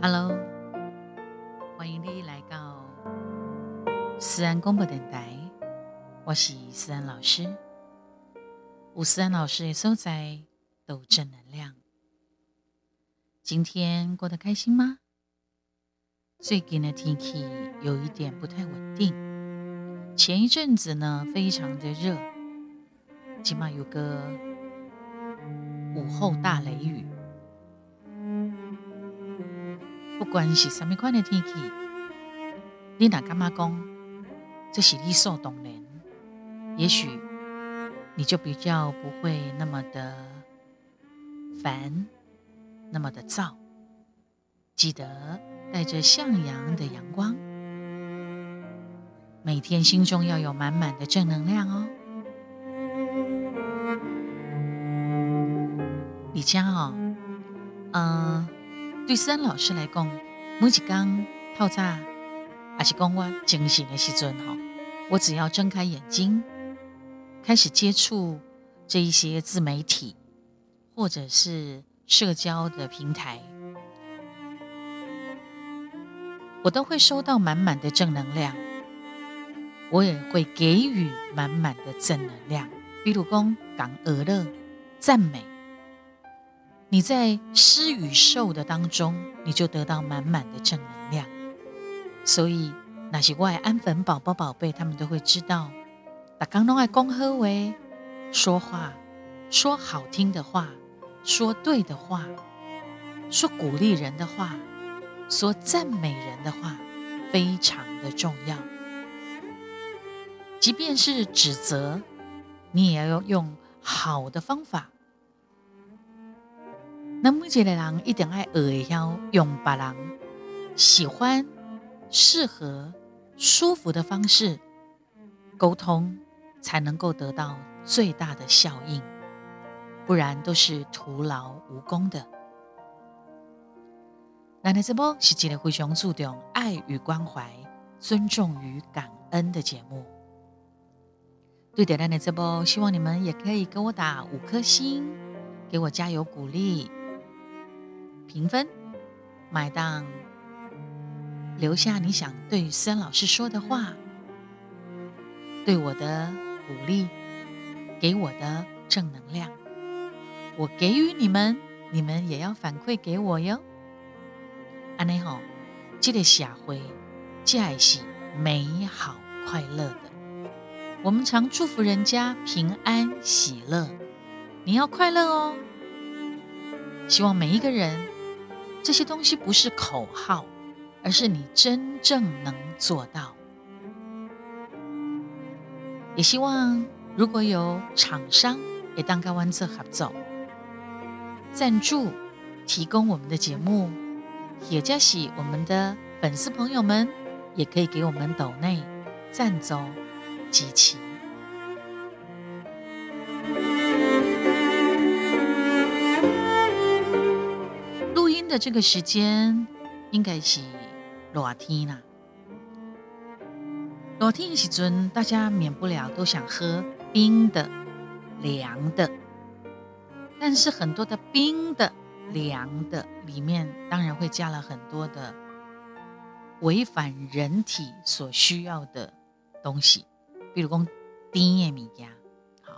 Hello，欢迎你来到思安广播电台，我是思安老师。吴思安老师的所在都正能量。今天过得开心吗？最近的天气有一点不太稳定，前一阵子呢非常的热，起码有个午后大雷雨。不管是什么款的天气，你哪干嘛讲，这是理所当然。也许你就比较不会那么的烦，那么的燥。记得带着向阳的阳光，每天心中要有满满的正能量哦。李佳哦，嗯。对森老师来讲，每一天透早，还是讲我精神的时阵哈，我只要睁开眼睛，开始接触这一些自媒体或者是社交的平台，我都会收到满满的正能量，我也会给予满满的正能量，比如讲讲俄乐赞美。你在施与受的当中，你就得到满满的正能量。所以那些外安粉宝宝宝贝，他们都会知道，打刚弄爱恭贺为说话，说好听的话，说对的话，说鼓励人的话，说赞美人的话，非常的重要。即便是指责，你也要用好的方法。那每一个人一定爱学会晓用别人喜欢、适合、舒服的方式沟通，才能够得到最大的效应，不然都是徒劳无功的。奶奶这波是一个非常注重爱与关怀、尊重与感恩的节目。对的，奶奶这波希望你们也可以给我打五颗星，给我加油鼓励。评分，买档，留下你想对森老师说的话，对我的鼓励，给我的正能量，我给予你们，你们也要反馈给我哟。安内好，这个社会，这也是美好快乐的。我们常祝福人家平安喜乐，你要快乐哦。希望每一个人。这些东西不是口号，而是你真正能做到。也希望如果有厂商也当跟湾策合作，赞助提供我们的节目，也加喜我们的粉丝朋友们也可以给我们抖内赞助集齐。这个时间应该是热天啦，热天时阵，大家免不了都想喝冰的、凉的，但是很多的冰的、凉的里面，当然会加了很多的违反人体所需要的东西，比如讲低叶米呀，好，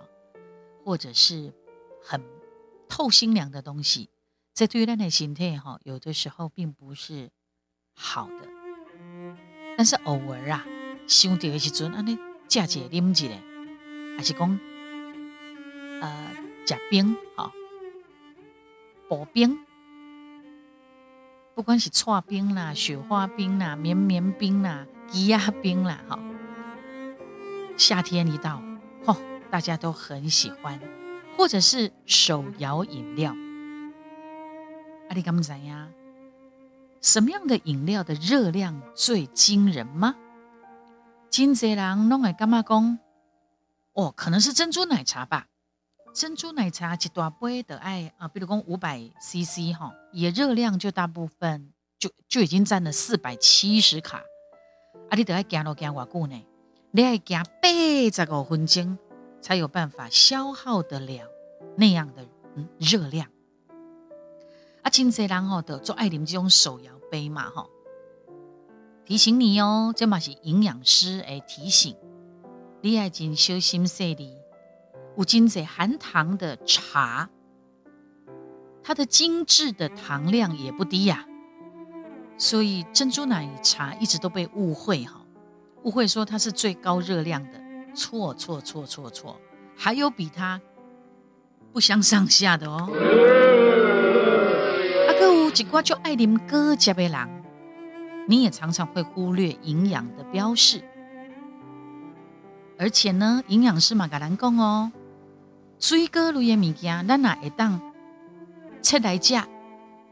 或者是很透心凉的东西。这对于咱的心态哈，有的时候并不是好的，但是偶尔啊，想到的时阵，安尼加一啉一下，还是讲呃，加冰哈，薄冰，不管是搓冰啦、雪花冰啦、绵绵冰啦、低压冰啦，哈，夏天一到，吼，大家都很喜欢，或者是手摇饮料。阿里敢怎呀？什么样的饮料的热量最惊人吗？金泽郎弄来干嘛讲？哦，可能是珍珠奶茶吧。珍珠奶茶一大杯的爱啊，比如讲五百 CC 哈，也热量就大部分就就已经占了四百七十卡。啊，你得爱行路行偌久呢？你爱行八十五分钟才有办法消耗得了那样的热量。啊，真济人吼都做爱啉这种手摇杯嘛，哈，提醒你哦，这嘛是营养师诶提醒，你爱进小心细里，有真济含糖的茶，它的精致的糖量也不低呀，所以珍珠奶茶一直都被误会哈，误会说它是最高热量的，错错错错错，还有比它不相上下的哦。一瓜就爱啉哥加贝郎，你也常常会忽略营养的标示，而且呢，营养师马格兰讲哦，水果类的物件，咱哪会当切来食，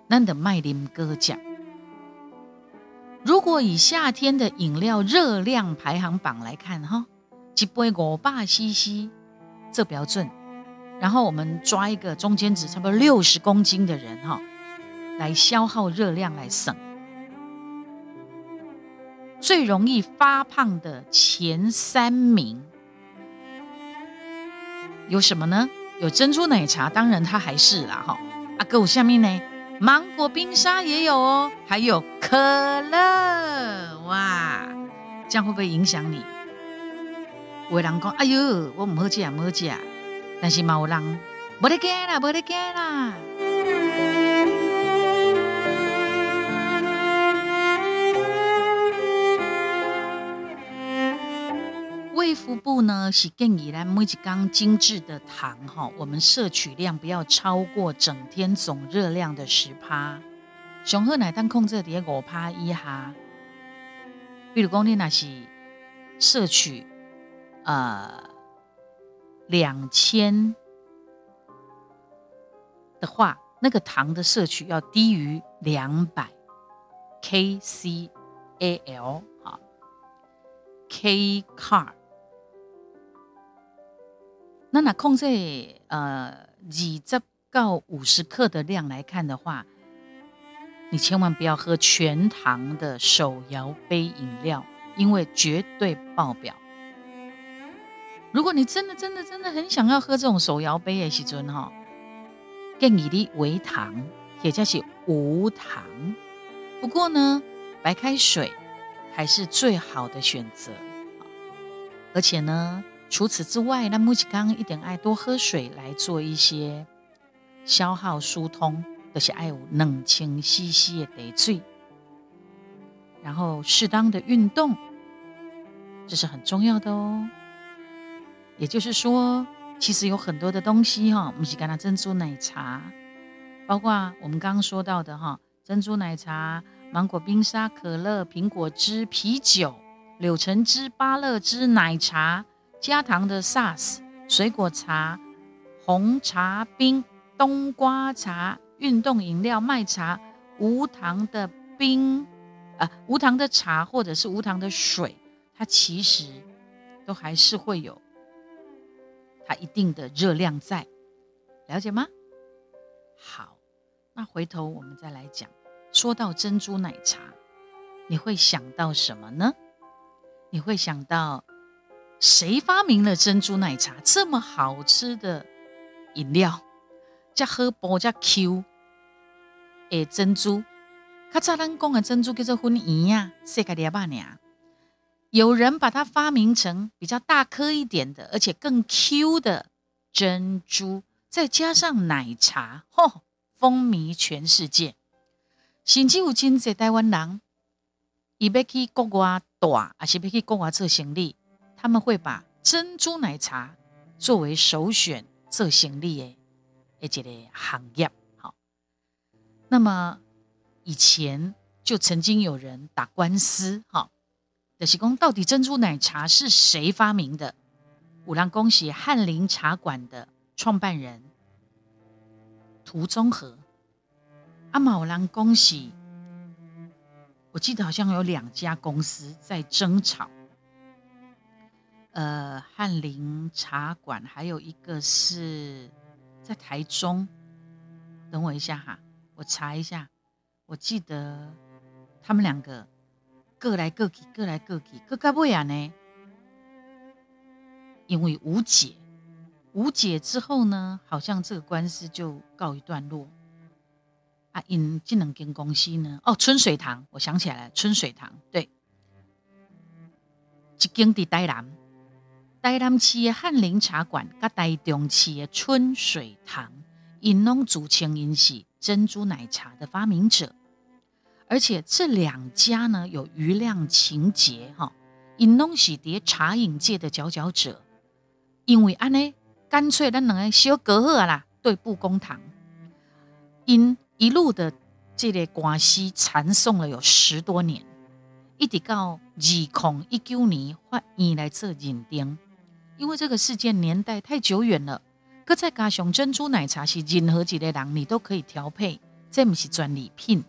咱得卖啉哥加。如果以夏天的饮料热量排行榜来看，哈，一杯五百 CC 这标准，然后我们抓一个中间值差不多六十公斤的人，哈。来消耗热量来省，最容易发胖的前三名有什么呢？有珍珠奶茶，当然它还是啦哈。啊，够下面呢，芒果冰沙也有哦，还有可乐哇，这样会不会影响你？有人讲，哎呦，我唔好吃啊，唔好吃啊，但是冇人，冇得惊啦，冇得惊啦。卫福部呢是建议来每一缸精致的糖哈，我们摄取量不要超过整天总热量的十趴。雄鹤奶蛋控制在五趴以下。比如讲你那是摄取呃两千的话，那个糖的摄取要低于两百 kcal 哈 k car。那那控制呃二十到五十克的量来看的话，你千万不要喝全糖的手摇杯饮料，因为绝对爆表。如果你真的真的真的很想要喝这种手摇杯的时阵哈，建议你微糖，也就是无糖。不过呢，白开水还是最好的选择，而且呢。除此之外，那木吉刚一点爱多喝水来做一些消耗疏通，都是爱有冷清兮兮的得罪，然后适当的运动，这是很重要的哦。也就是说，其实有很多的东西哈，木吉刚的珍珠奶茶，包括我们刚刚说到的哈，珍珠奶茶、芒果冰沙、可乐、苹果汁、啤酒、柳橙汁、芭乐汁、奶茶。加糖的 SARS 水果茶、红茶冰、冬瓜茶、运动饮料、麦茶、无糖的冰啊，无糖的茶或者是无糖的水，它其实都还是会有它一定的热量在，了解吗？好，那回头我们再来讲，说到珍珠奶茶，你会想到什么呢？你会想到？谁发明了珍珠奶茶这么好吃的饮料？叫喝波叫 Q，诶，珍珠，卡早咱讲的珍珠叫做粉圆呀，世界第八年，有人把它发明成比较大颗一点的，而且更 Q 的珍珠，再加上奶茶，嚯，风靡全世界。甚至有真济台湾人，伊要去国外大，还是要去国外做生意？他们会把珍珠奶茶作为首选做行李诶，一个行业。好，那么以前就曾经有人打官司，哈，就是讲到底珍珠奶茶是谁发明的？五郎恭喜翰林茶馆的创办人涂宗和，阿马五郎恭喜，我记得好像有两家公司在争吵。呃，翰林茶馆还有一个是在台中，等我一下哈，我查一下。我记得他们两个各来各去，各来各去，各干不呀呢？因为无解，无解之后呢，好像这个官司就告一段落。啊，因这两间公司呢，哦，春水堂，我想起来了，春水堂，对，一间伫台南，台南市的翰林茶馆，甲台中市的春水堂，因拢自称因是珍珠奶茶的发明者，而且这两家呢有余量情节哈，因拢是伫茶饮界的佼佼者，因为安尼，干脆咱两个小隔阂啦，对簿公堂，因。一路的这个关系缠送了有十多年，一直到二零一九年发院来做认定，因为这个事件年代太久远了。搁再加上珍珠奶茶是任何一个人你都可以调配，这不是专利品，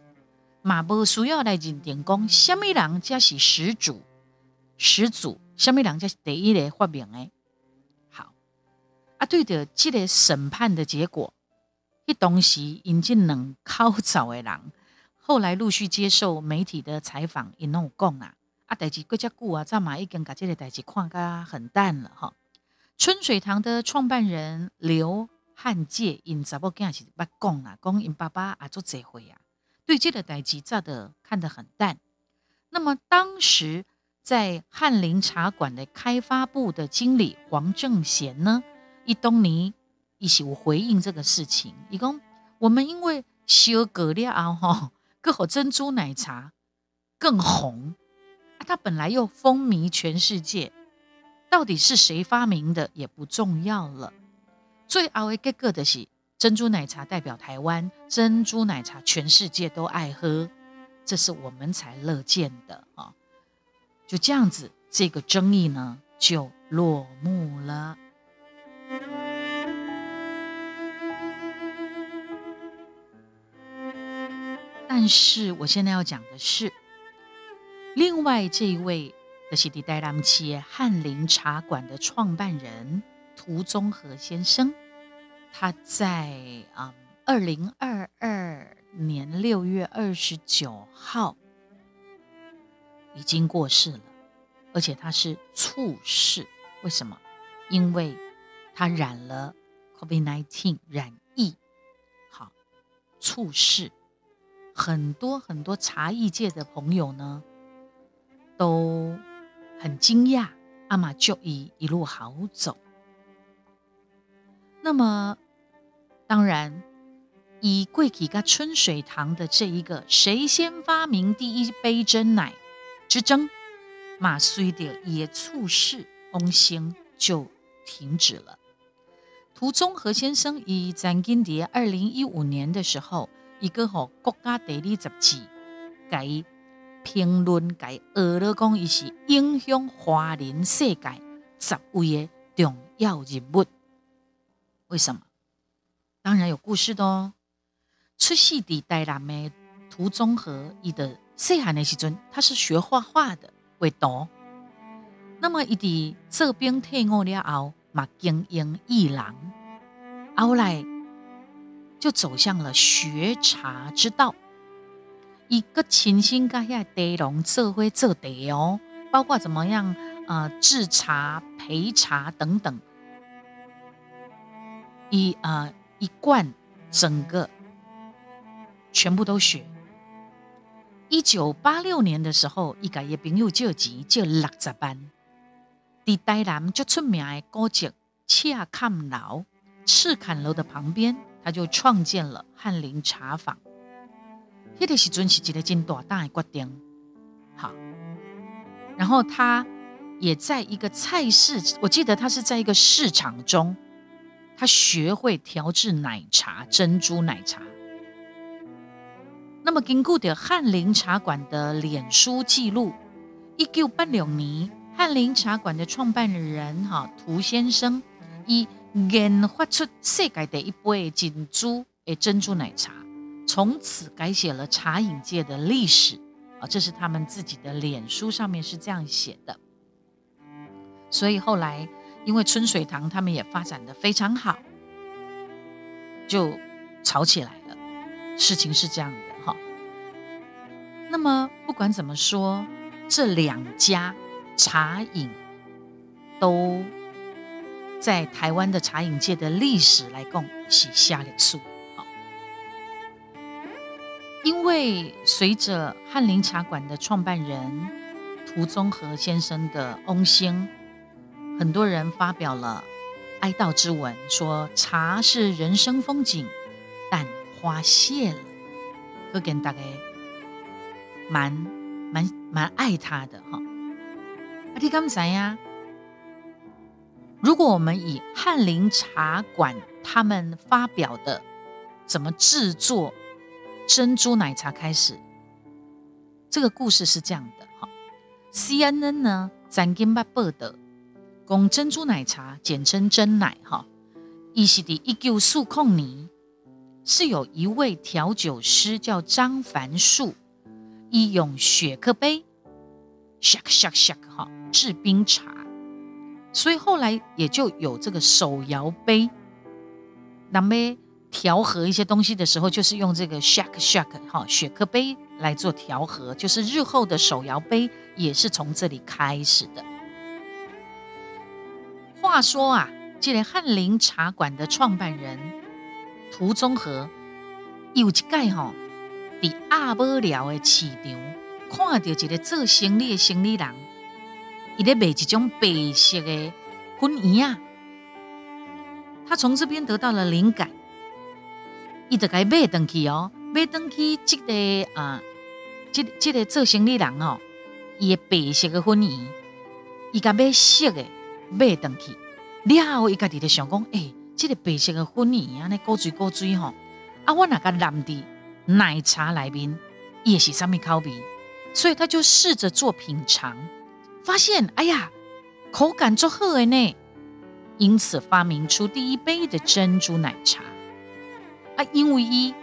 嘛无需要来认定讲什么人才是始祖，始祖什么人才是第一个发明的。好，啊，对的，这个审判的结果。当时引进两口早的人，后来陆续接受媒体的采访，因拢有讲啊，啊，代志过遮久啊，早嘛已经把这个代志看甲很淡了哈。春水堂的创办人刘汉介因查某囝是捌讲啊，讲因爸爸也做这回啊，对这个代志早的看得很淡。那么当时在翰林茶馆的开发部的经理黄正贤呢，一东尼。一起我回应这个事情，一共我们因为修格了哈，更好珍珠奶茶更红啊，它本来又风靡全世界，到底是谁发明的也不重要了。最后一个的是珍珠奶茶代表台湾，珍珠奶茶全世界都爱喝，这是我们才乐见的啊。就这样子，这个争议呢就落幕了。但是我现在要讲的是，另外这一位的是第代南企业翰林茶馆的创办人涂宗和先生，他在啊二零二二年六月二十九号已经过世了，而且他是猝逝。为什么？因为他染了 COVID-19 染疫，好猝逝。很多很多茶艺界的朋友呢，都很惊讶，阿玛就一一路好走。那么，当然以贵体跟春水堂的这一个谁先发明第一杯真奶之争，马虽的也猝逝，翁兴就停止了。涂宗和先生以展金蝶二零一五年的时候。一个吼国家地理杂志，改评论界俄勒讲，伊是影响华人世界十位的重要人物。为什么？当然有故事的哦。出世伫台南的涂宗和，伊的细汉的时阵，他是学画画的，会读。那么伊伫这边退伍了后，嘛经营艺廊，后来。就走向了学茶之道，一个亲心跟遐茶农做会做茶哦，包括怎么样呃制茶、焙茶等等，一呃一贯整个全部都学。一九八六年的时候，伊家也朋友借钱借六十万，伫台南就出名的古迹赤坎楼，赤坎楼的旁边。他就创建了翰林茶坊，迄个时阵是一个真大胆的决定。好，然后他也在一个菜市，我记得他是在一个市场中，他学会调制奶茶，珍珠奶茶。那么根据的翰林茶馆的脸书记录，一九八六年，翰林茶馆的创办人哈涂先生以。研发出世界第一杯珍珠的珍珠奶茶，从此改写了茶饮界的历史啊！这是他们自己的脸书上面是这样写的。所以后来，因为春水堂他们也发展的非常好，就吵起来了。事情是这样的哈。那么不管怎么说，这两家茶饮都。在台湾的茶饮界的历史来讲，是下列数。因，为随着翰林茶馆的创办人涂宗和先生的翁兴，很多人发表了哀悼之文，说茶是人生风景，但花谢了。可见大概蛮蛮蛮爱他的哈。阿弟刚才呀，如果我们以翰林茶馆他们发表的怎么制作珍珠奶茶开始，这个故事是这样的哈。CNN 呢，曾经把报道，讲珍珠奶茶简称真奶哈，伊是的一九四控尼。是有一位调酒师叫张凡树，以用雪克杯，shak shak shak 哈制冰茶，所以后来也就有这个手摇杯。那么调和一些东西的时候，就是用这个 shack shack 哈雪克杯来做调和，就是日后的手摇杯也是从这里开始的。话说啊，这连翰林茶馆的创办人。涂宗和有一届吼，伫阿伯寮的市场看到一个做生意的生意人，伊咧卖一种白色的粉圆啊。他从这边得到了灵感，伊就该买登去哦，买登去这个啊，这这个做生意人哦，伊的白色的粉圆，伊甲买色的买登去，了后伊家己就想讲，诶。这个白色的粉圆啊，那高水高水吼，啊，我那个蓝的奶茶里面也是上面口味，所以他就试着做品尝，发现哎呀，口感足好的呢，因此发明出第一杯的珍珠奶茶。啊，因为一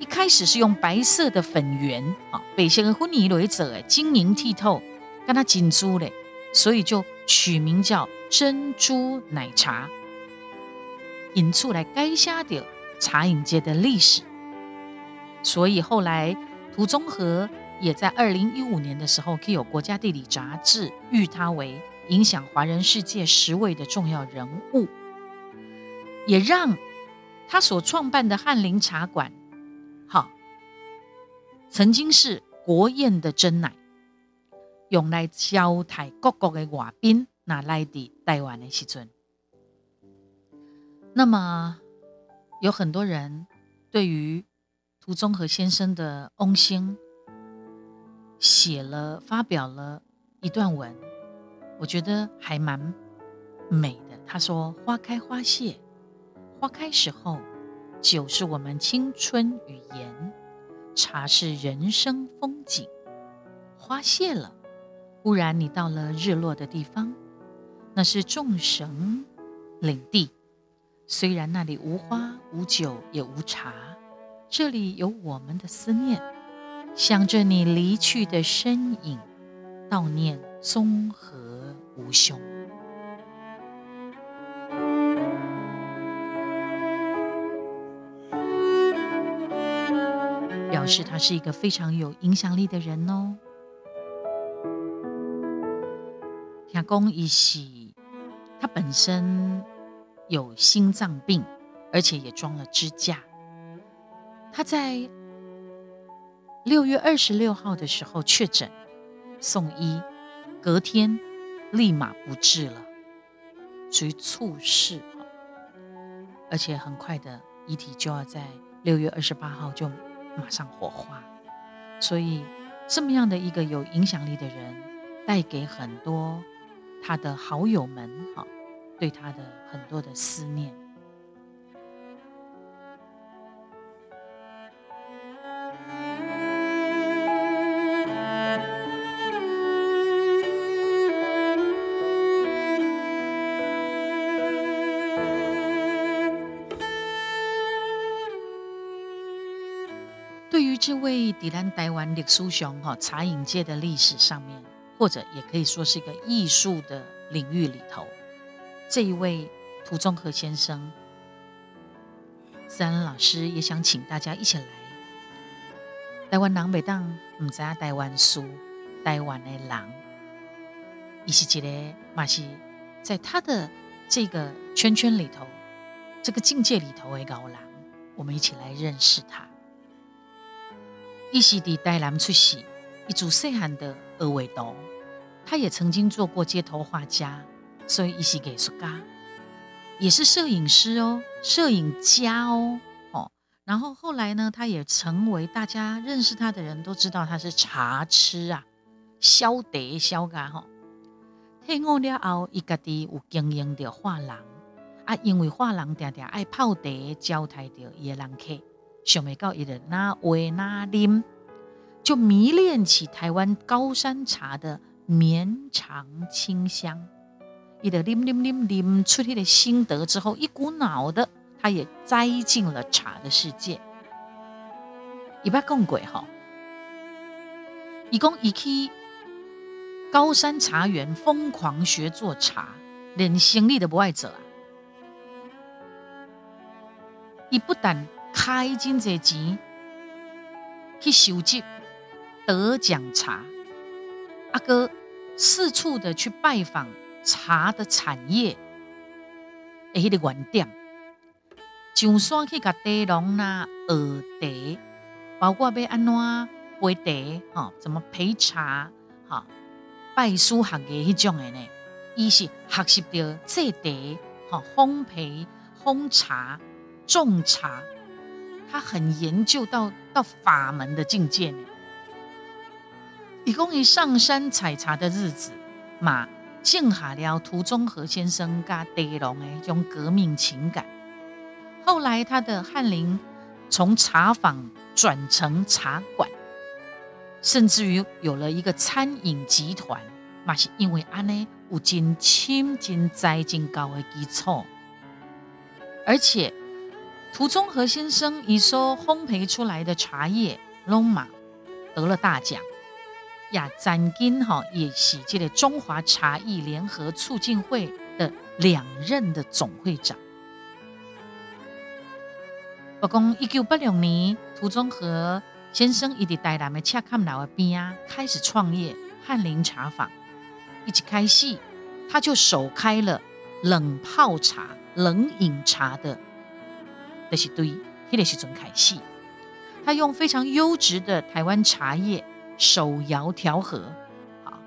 一开始是用白色的粉圆啊，白色的粉圆来做诶，晶莹剔透，跟它珍珠嘞，所以就取名叫珍珠奶茶。引出来该下的茶饮界的历史，所以后来涂宗和也在二零一五年的时候，可以有国家地理杂志誉他为影响华人世界十位的重要人物，也让他所创办的翰林茶馆，好，曾经是国宴的真奶，用来招待各国的外宾，那来的台湾的时阵。那么，有很多人对于涂宗和先生的翁星写了、发表了一段文，我觉得还蛮美的。他说：“花开花谢，花开时候，酒是我们青春语言，茶是人生风景。花谢了，忽然你到了日落的地方，那是众神领地。”虽然那里无花无酒也无茶，这里有我们的思念，想着你离去的身影，悼念综合无穷。表示他是一个非常有影响力的人哦。听公一喜，他本身。有心脏病，而且也装了支架。他在六月二十六号的时候确诊送医，隔天立马不治了，属于猝逝。而且很快的遗体就要在六月二十八号就马上火化。所以这么样的一个有影响力的人，带给很多他的好友们，哈。对他的很多的思念。这位迪兰台湾历史雄哈茶饮界的历史上面，或者也可以说是一个艺术的领域里头。这一位涂宗和先生，三老师也想请大家一起来。台湾南北当唔知台湾书，台湾的人，伊是一个嘛是在他的这个圈圈里头，这个境界里头的高人，我们一起来认识他。伊是伫台南出世，一组细汉的二维图，他也曾经做过街头画家，所以伊是艺术家，也是摄影师哦，摄影家哦，哦。然后后来呢，他也成为大家认识他的人都知道他是茶痴啊，消得消噶吼。退伍了后，伊家己有经营着画廊啊，因为画廊常常爱泡茶招待着伊的人客，想未到伊的那维那啉。就迷恋起台湾高山茶的绵长清香，一的啉啉啉啉出来的心得之后，一股脑的，他也栽进了茶的世界。一般共鬼哈，一共一去高山茶园疯狂学做茶，连生意都不爱做啊！伊不但开真侪钱去收集。得奖茶，阿哥四处的去拜访茶的产业，诶，迄个原点，上山去甲茶农啦学茶，包括要安怎培茶，哈，怎么培茶，哈，拜师学艺迄种的呢？伊是学习到制茶，哈，烘焙、烘茶、种茶，他很研究到到法门的境界呢。一共于上山采茶的日子，嘛，静下了途中和先生加茶农的一种革命情感。后来，他的翰林从茶坊转成茶馆，甚至于有了一个餐饮集团，嘛是因为安呢有真深真栽真高的基础。而且，涂中和先生以说烘焙出来的茶叶，龙马得了大奖。呀，展金哈也喜接了中华茶艺联合促进会的两任的总会长。不过，一九八六年，涂中和先生伊伫台南的恰坎老的边啊，开始创业翰林茶坊。一起开戏，他就首开了冷泡茶、冷饮茶的，就是对，迄个时阵开始，他用非常优质的台湾茶叶。手摇调和，好。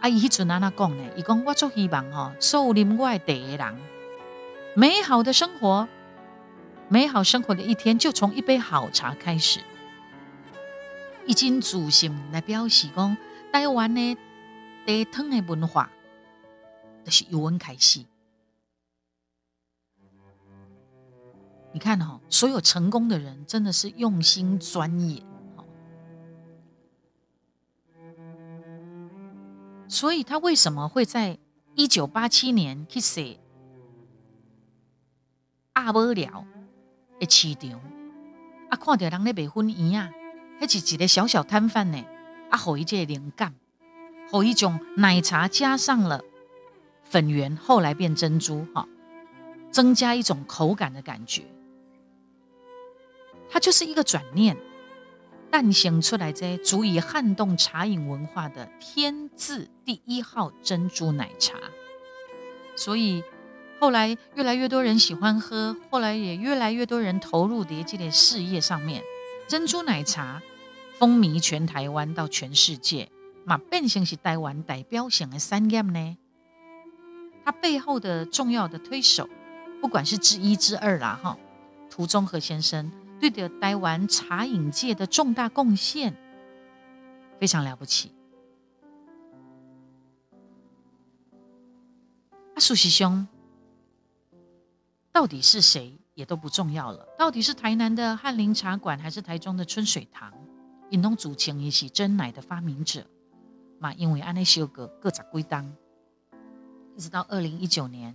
啊，伊迄阵安那讲呢？伊讲我足希望吼，所有啉我的人，美好的生活，美好生活的一天就从一杯好茶开始。已经主心来表示讲，台湾的茶汤的文化，就是由阮开始。你看哈，所有成功的人真的是用心钻研。所以他为什么会在一九八七年去写阿波了的市场？啊，看到人咧卖粉圆啊，迄是一个小小摊贩呢。啊，互伊这灵感，互一种奶茶加上了粉圆，后来变珍珠哈，增加一种口感的感觉。它就是一个转念。诞生出来这足以撼动茶饮文化的天字第一号珍珠奶茶，所以后来越来越多人喜欢喝，后来也越来越多人投入叠这的事业上面。珍珠奶茶风靡全台湾到全世界，嘛变成是台湾代表性的三样呢。它背后的重要的推手，不管是之一之二啦，哈，涂中和先生。对的，台湾茶饮界的重大贡献非常了不起。阿苏西兄到底是谁也都不重要了，到底是台南的翰林茶馆还是台中的春水堂？引东祖情一起真奶的发明者嘛，因为安内修格各杂归当，一直到二零一九年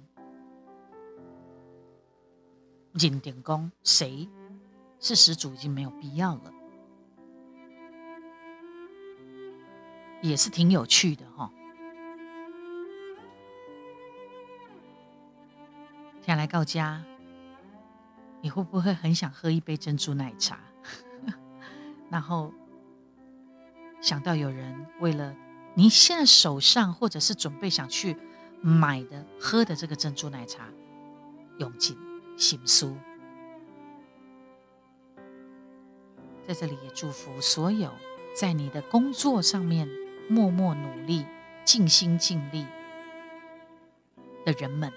认定讲谁？是始祖已经没有必要了，也是挺有趣的哈。天来告家，你会不会很想喝一杯珍珠奶茶？然后想到有人为了你现在手上或者是准备想去买的喝的这个珍珠奶茶，用尽心思。在这里也祝福所有在你的工作上面默默努力、尽心尽力的人们。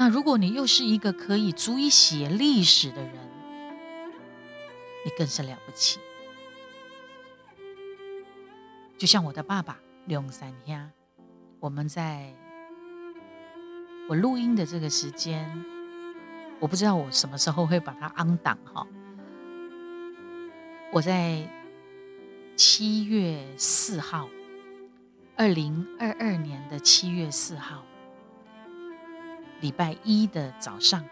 那如果你又是一个可以足以写历史的人，你更是了不起。就像我的爸爸梁三兄，我们在我录音的这个时间。我不知道我什么时候会把它安档哈。我在七月四号，二零二二年的七月四号，礼拜一的早上，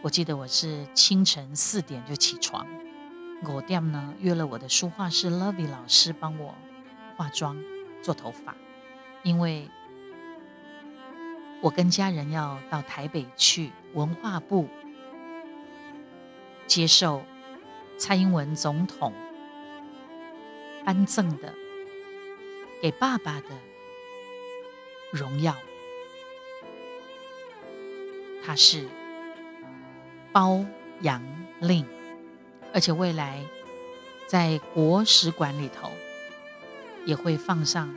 我记得我是清晨四点就起床，我店呢约了我的书画师 Lovey 老师帮我化妆做头发，因为我跟家人要到台北去文化部。接受蔡英文总统颁赠的给爸爸的荣耀，他是包杨令，而且未来在国史馆里头也会放上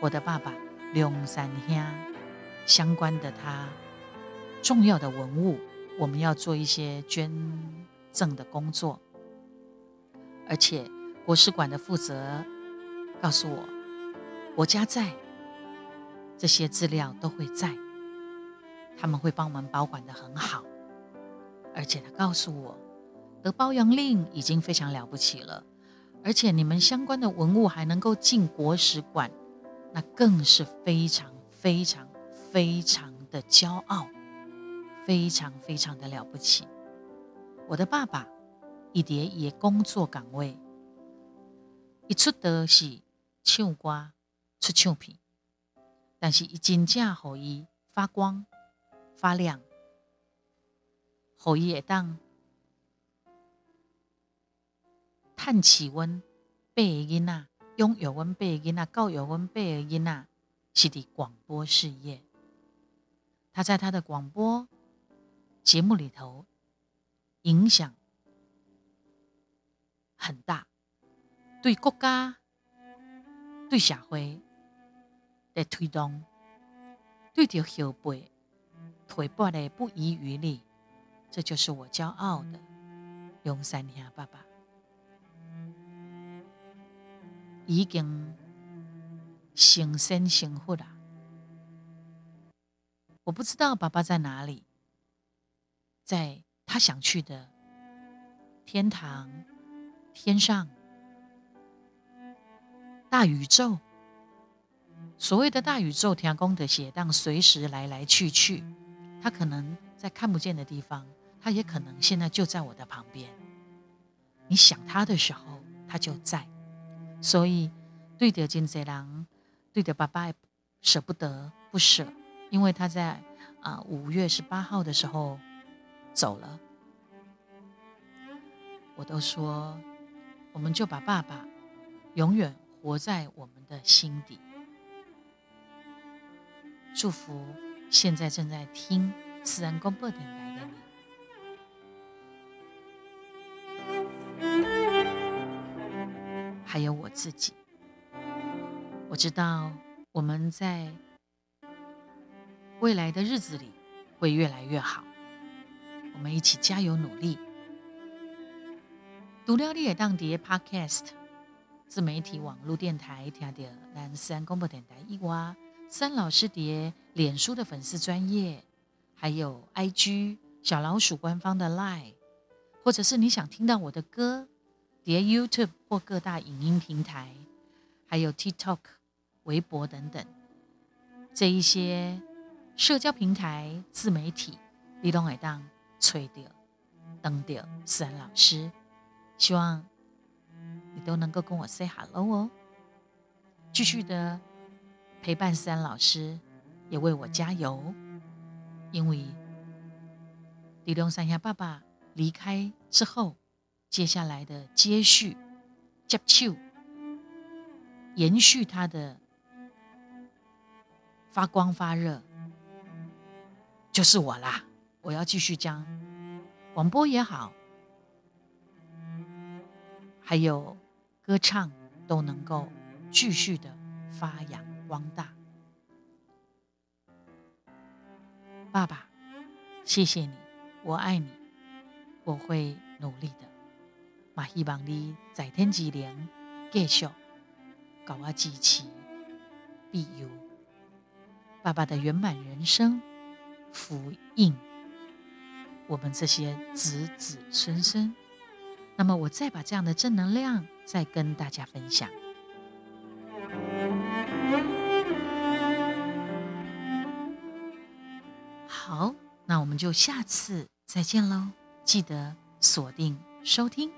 我的爸爸梁三兄相关的他重要的文物，我们要做一些捐。证的工作，而且国史馆的负责告诉我，国家在，这些资料都会在，他们会帮我们保管的很好，而且他告诉我，得包养令已经非常了不起了，而且你们相关的文物还能够进国史馆，那更是非常非常非常的骄傲，非常非常的了不起。我的爸爸，伊伫伊的工作岗位，一出的是唱歌、出唱片，但是伊真正互伊发光发亮，互伊会当探起阮八个囡仔，拥有阮八个囡仔，教育阮八个囡仔，是伫广播事业。他在他的广播节目里头。影响很大，对国家、对社会的推动，对着后辈推波的不遗余力，这就是我骄傲的永三兄爸爸。已经成身成福了，我不知道爸爸在哪里，在。他想去的天堂、天上、大宇宙，所谓的大宇宙，天宫的写当随时来来去去。他可能在看不见的地方，他也可能现在就在我的旁边。你想他的时候，他就在。所以对着金贼郎，对着爸爸舍不得不舍，因为他在啊五月十八号的时候。走了，我都说，我们就把爸爸永远活在我们的心底。祝福现在正在听自然广播电台的你，还有我自己。我知道我们在未来的日子里会越来越好。我们一起加油努力。读了你也当碟 Podcast 自媒体网络电台听到南山广播电台一哇三老师碟脸书的粉丝专业，还有 IG 小老鼠官方的 Line，或者是你想听到我的歌，碟 YouTube 或各大影音平台，还有 TikTok、微博等等这一些社交平台自媒体，你都会当。吹掉，等掉，思然老师，希望你都能够跟我 say hello 哦，继续的陪伴思然老师，也为我加油，因为李龙三下爸爸离开之后，接下来的接续，接球，延续他的发光发热，就是我啦。我要继续将广播也好，还有歌唱都能够继续的发扬光大。爸爸，谢谢你，我爱你，我会努力的。嘛，希望你在天之灵继续给我支持必有爸爸的圆满人生福印，我们这些子子孙孙。那么，我再把这样的正能量再跟大家分享。好，那我们就下次再见喽！记得锁定收听。